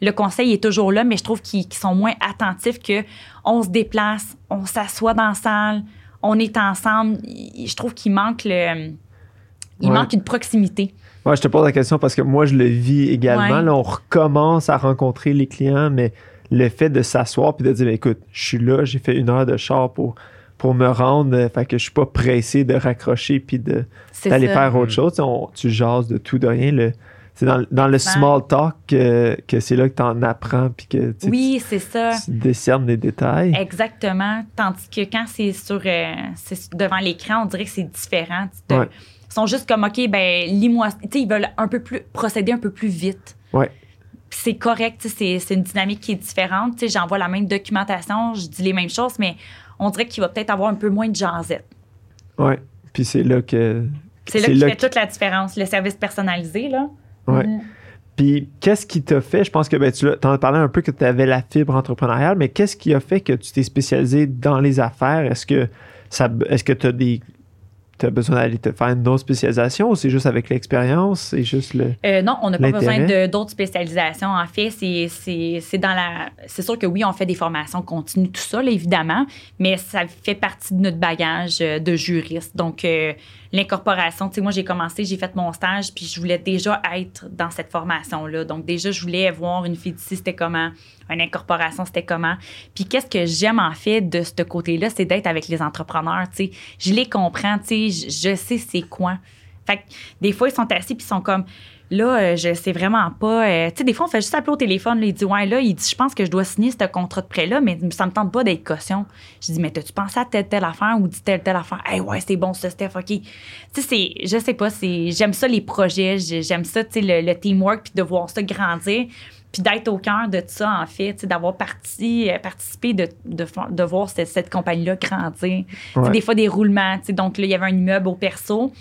Le conseil est toujours là, mais je trouve qu'ils sont moins attentifs que on se déplace, on s'assoit dans la salle, on est ensemble. Je trouve qu'il manque le... Il Ouais. manque une proximité. Ouais, je te pose la question parce que moi, je le vis également. Ouais. Là, on recommence à rencontrer les clients, mais le fait de s'asseoir puis de dire, Ben, écoute, je suis là, j'ai fait une heure de char pour, pour me rendre, euh, fait que je suis pas pressé de raccrocher puis de, d'aller ça. faire autre chose. Tu on- tu jases de tout, de rien. Le, c'est dans, dans le small talk que, que c'est là que tu en apprends puis que tu, Oui, c'est ça. tu décernes les détails. Exactement. Tandis que quand c'est sur euh, c'est devant l'écran, on dirait que c'est différent. Tu te- Ouais. Ils sont juste comme OK, ben lis-moi. Tu sais, ils veulent un peu plus procéder un peu plus vite. Ouais. C'est correct, c'est une dynamique qui est différente. Tu sais, J'envoie la même documentation, je dis les mêmes choses, mais on dirait qu'il va peut-être avoir un peu moins de jasette. Ouais. Puis c'est là que. C'est là qui fait que- toute la différence. Le service personnalisé, là. Ouais. Mhm. Puis qu'est-ce qui t'a fait, je pense que ben, tu en as parlé un peu que tu avais la fibre entrepreneuriale, mais qu'est-ce qui a fait que tu t'es spécialisé dans les affaires? Est-ce que ça est-ce que tu as des as besoin d'aller te faire une autre spécialisation ou c'est juste avec l'expérience? C'est juste le. Euh, non, on n'a pas besoin d'autres spécialisations. En fait, c'est- dans la. C'est sûr que oui, on fait des formations continues, tout ça, là, évidemment, mais ça fait partie de notre bagage euh, de juriste. Donc, euh, l'incorporation, tu sais, moi, j'ai commencé, j'ai fait mon stage, puis je voulais déjà être dans cette formation-là. Donc, déjà, je voulais voir une fiducie, c'était comment, une incorporation, c'était comment. Puis, qu'est-ce que j'aime, en fait, de ce côté-là, c'est d'être avec les entrepreneurs, tu sais. Je les comprends, tu sais, je, je sais c'est quoi. Fait que des fois, ils sont assis puis ils sont comme là, euh, je sais vraiment pas. euh, tu sais, des fois, on fait juste appeler au téléphone. Là, il dit Ouais, là, il dit Je pense que je dois signer ce contrat de prêt-là, mais ça me tente pas d'être caution. Je dis Mais t'as-tu pensé à telle, telle affaire ou dit telle, telle affaire? Hey, ouais, c'est bon, ça, Steph, OK. Tu sais, c'est, je sais pas, c'est, j'aime ça les projets, j'ai- j'aime ça, tu sais, le, le teamwork puis de voir ça grandir. Puis d'être au cœur de ça, en fait, d'avoir parti, euh, participé de, de, fa- de voir cette, cette compagnie-là grandir. Ouais. Des fois, des roulements. Donc là, il y avait un immeuble au perso.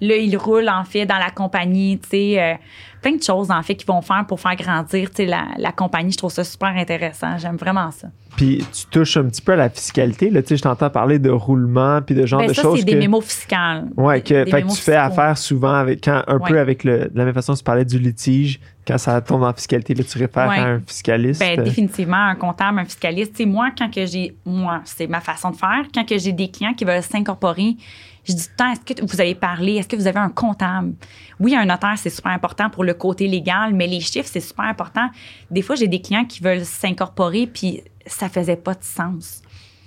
Là, il roule, en fait, dans la compagnie. euh, plein de choses, en fait, qu'ils vont faire pour faire grandir la, la compagnie. Je trouve ça super intéressant. J'aime vraiment ça. Puis tu touches un petit peu à la fiscalité. Là, je t'entends parler de roulement puis de genre Ben, de ça, choses c'est des mémos fiscales. Ouais, que, tu fais fiscaux. affaire souvent avec quand, un peu avec le, de la même façon que tu parlais du litige, quand ça tombe en fiscalité, là, tu réfères Ouais. à un fiscaliste. Ben, définitivement, un comptable, un fiscaliste. Tu sais, moi, quand que j'ai. Moi, c'est ma façon de faire. Quand que j'ai des clients qui veulent s'incorporer, je dis temps est-ce que vous avez parlé Est-ce que vous avez un comptable? Oui, un notaire, c'est super important pour le côté légal, mais les chiffres, c'est super important. Des fois, j'ai des clients qui veulent s'incorporer, puis ça faisait pas de sens.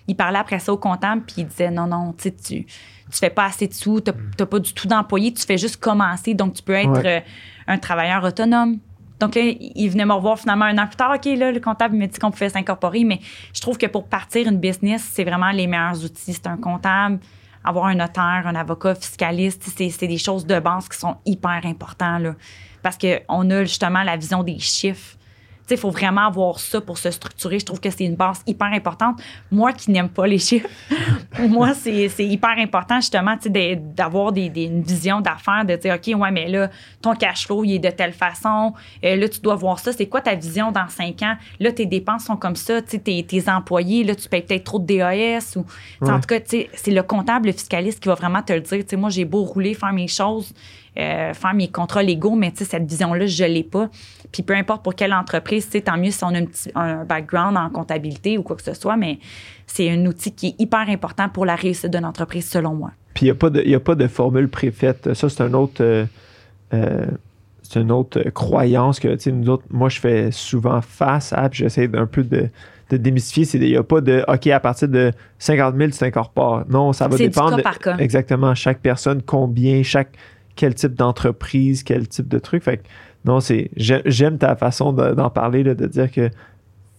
Ils parlaient après ça au comptable, puis ils disaient non, non, tu tu tu fais pas assez de sous, tu n'as pas du tout d'employés, tu fais juste commencer, donc tu peux être Ouais. euh, un travailleur autonome. Donc là, il venait me revoir finalement un an plus tard. OK, là, le comptable m'a dit qu'on pouvait s'incorporer, mais je trouve que pour partir une business, c'est vraiment les meilleurs outils. C'est un comptable, avoir un notaire, un avocat fiscaliste, c'est des choses de base qui sont hyper importantes. Là, parce qu'on a justement la vision des chiffres il faut vraiment avoir ça pour se structurer. Je trouve que c'est une base hyper importante. Moi qui n'aime pas les chiffres, pour moi, c'est hyper important justement d'avoir des, des, une vision d'affaires, de dire, OK, ouais, mais là, ton cash flow, il est de telle façon. Euh, là, tu dois voir ça. C'est quoi ta vision dans cinq ans? Là, tes dépenses sont comme ça. Tes, tes employés, là, tu payes peut-être trop de DAS. Ou, En tout cas, c'est le comptable, le fiscaliste qui va vraiment te le dire. moi, j'ai beau rouler, faire mes choses. Euh, faire mes contrats légaux, mais cette vision-là, je ne l'ai pas. Puis peu importe pour quelle entreprise, tant mieux si on a un, petit, un background en comptabilité ou quoi que ce soit, mais c'est un outil qui est hyper important pour la réussite d'une entreprise, selon moi. Puis il n'y a, pas de formule préfaite. Ça, c'est un autre. Euh, euh, c'est une autre croyance que, tu sais, nous autres, moi, je fais souvent face à, puis j'essaie un peu de, de démystifier. Il n'y a pas de, OK, à partir de 50 000, tu t'incorpores. Non, ça va dépendre. Du cas par cas. Exactement. Chaque personne, combien, chaque, quel type d'entreprise, quel type de truc. Fait non, c'est j'aime ta façon d'en parler, de dire que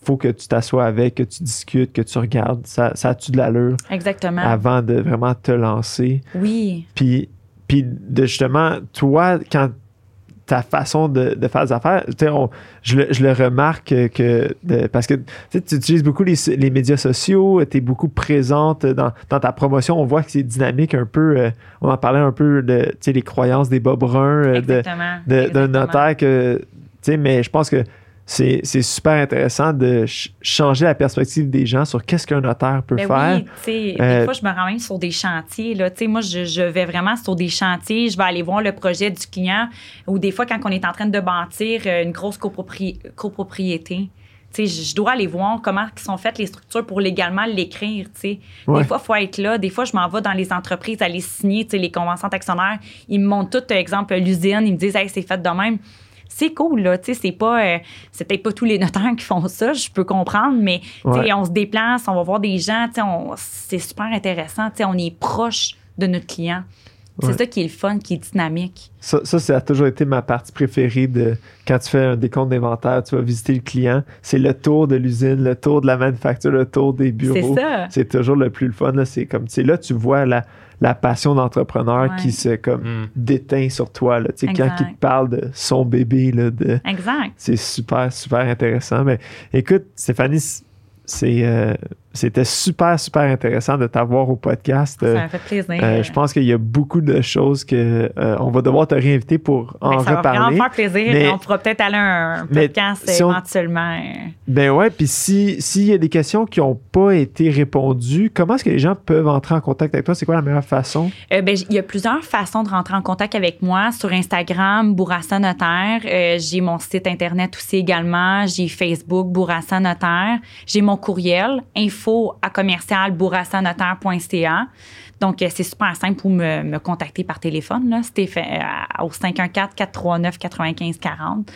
faut que tu t'assoies avec, que tu discutes, que tu regardes. Ça, ça a-tu de l'allure? Exactement. Avant de vraiment te lancer. Oui. Puis, puis de justement, toi, quand ta façon de, faire des affaires. je, le, je, le, remarque que parce que tu utilises beaucoup les, médias sociaux, tu es beaucoup présente dans, ta promotion. On voit que c'est dynamique un peu. Euh, on en parlait un peu de les croyances des bas bruns euh, d'un notaire que. Mais je pense que c'est super intéressant de changer la perspective des gens sur qu'est-ce qu'un notaire peut ben faire. Oui, des euh, fois, je me rends sur des chantiers. Là. Moi, je, je, vais vraiment sur des chantiers, je vais aller voir le projet du client ou des fois, quand on est en train de bâtir euh, une grosse copropriété. je dois aller voir comment sont faites les structures pour légalement l'écrire. Des fois, il faut être là. Des fois, je m'en vais dans les entreprises aller signer les conventions d'actionnaires. Ils me montrent tout, exemple, l'usine. Ils me disent hey, c'est fait de même c'est cool, là. Tu sais, c'est pas, euh, c'est peut-être pas tous les notaires qui font ça, je peux comprendre, mais on se déplace, on va voir des gens, tu sais, c'est super intéressant, tu sais, on est proche de notre client. C'est ça qui est le fun, qui est dynamique. Ça, ça, a toujours été ma partie préférée de quand tu fais un décompte d'inventaire, tu vas visiter le client. C'est le tour de l'usine, le tour de la manufacture, le tour des bureaux. C'est ça. C'est toujours le plus le fun. C'est comme, tu sais, là, tu vois la, la passion d'entrepreneur qui se comme mm. déteint sur toi. Là, quand il te parle de son bébé. Là, de, exact. C'est super, super intéressant. Mais écoute, Stéphanie, c'est euh, c'était super, super intéressant de t'avoir au podcast. Ça m'a fait plaisir. Euh, je pense qu'il y a beaucoup de choses que euh, on va devoir te réinviter pour en reparler. Ça va vraiment faire plaisir. on pourra peut-être aller à un podcast éventuellement. Ben ouais, puis s'il y a des questions qui n'ont pas été répondues, comment est-ce que les gens peuvent entrer en contact avec toi? C'est quoi la meilleure façon? Euh, ben, il y a plusieurs façons de rentrer en contact avec moi. Sur Instagram, Bourassa Notaire. j'ai mon site Internet aussi également. J'ai Facebook, Bourassa Notaire. J'ai mon courriel, info à commercial Donc, euh, c'est super simple pour me, contacter par téléphone. Là. C'était euh, au 514-439-9540.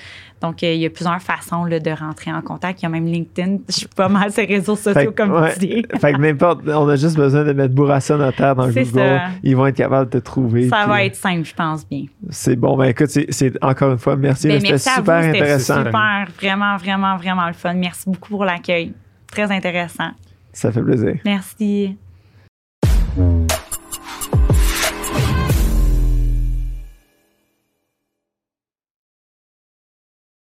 Donc, euh, il y a plusieurs façons là, de rentrer en contact. Il y a même LinkedIn. Je suis pas mal ces réseaux sociaux, comme tu dis. fait que n'importe, on a juste besoin de mettre Bourassa Notaire dans Google. Ça. Ils vont être capables de te trouver. Ça va être simple, je pense bien. C'est bon. Ben écoute, c'est, encore une fois, merci. Ben, c'était super intéressant. C'était super, vraiment, vraiment, vraiment le fun. Merci beaucoup pour l'accueil. Très intéressant. Ça fait plaisir. Merci.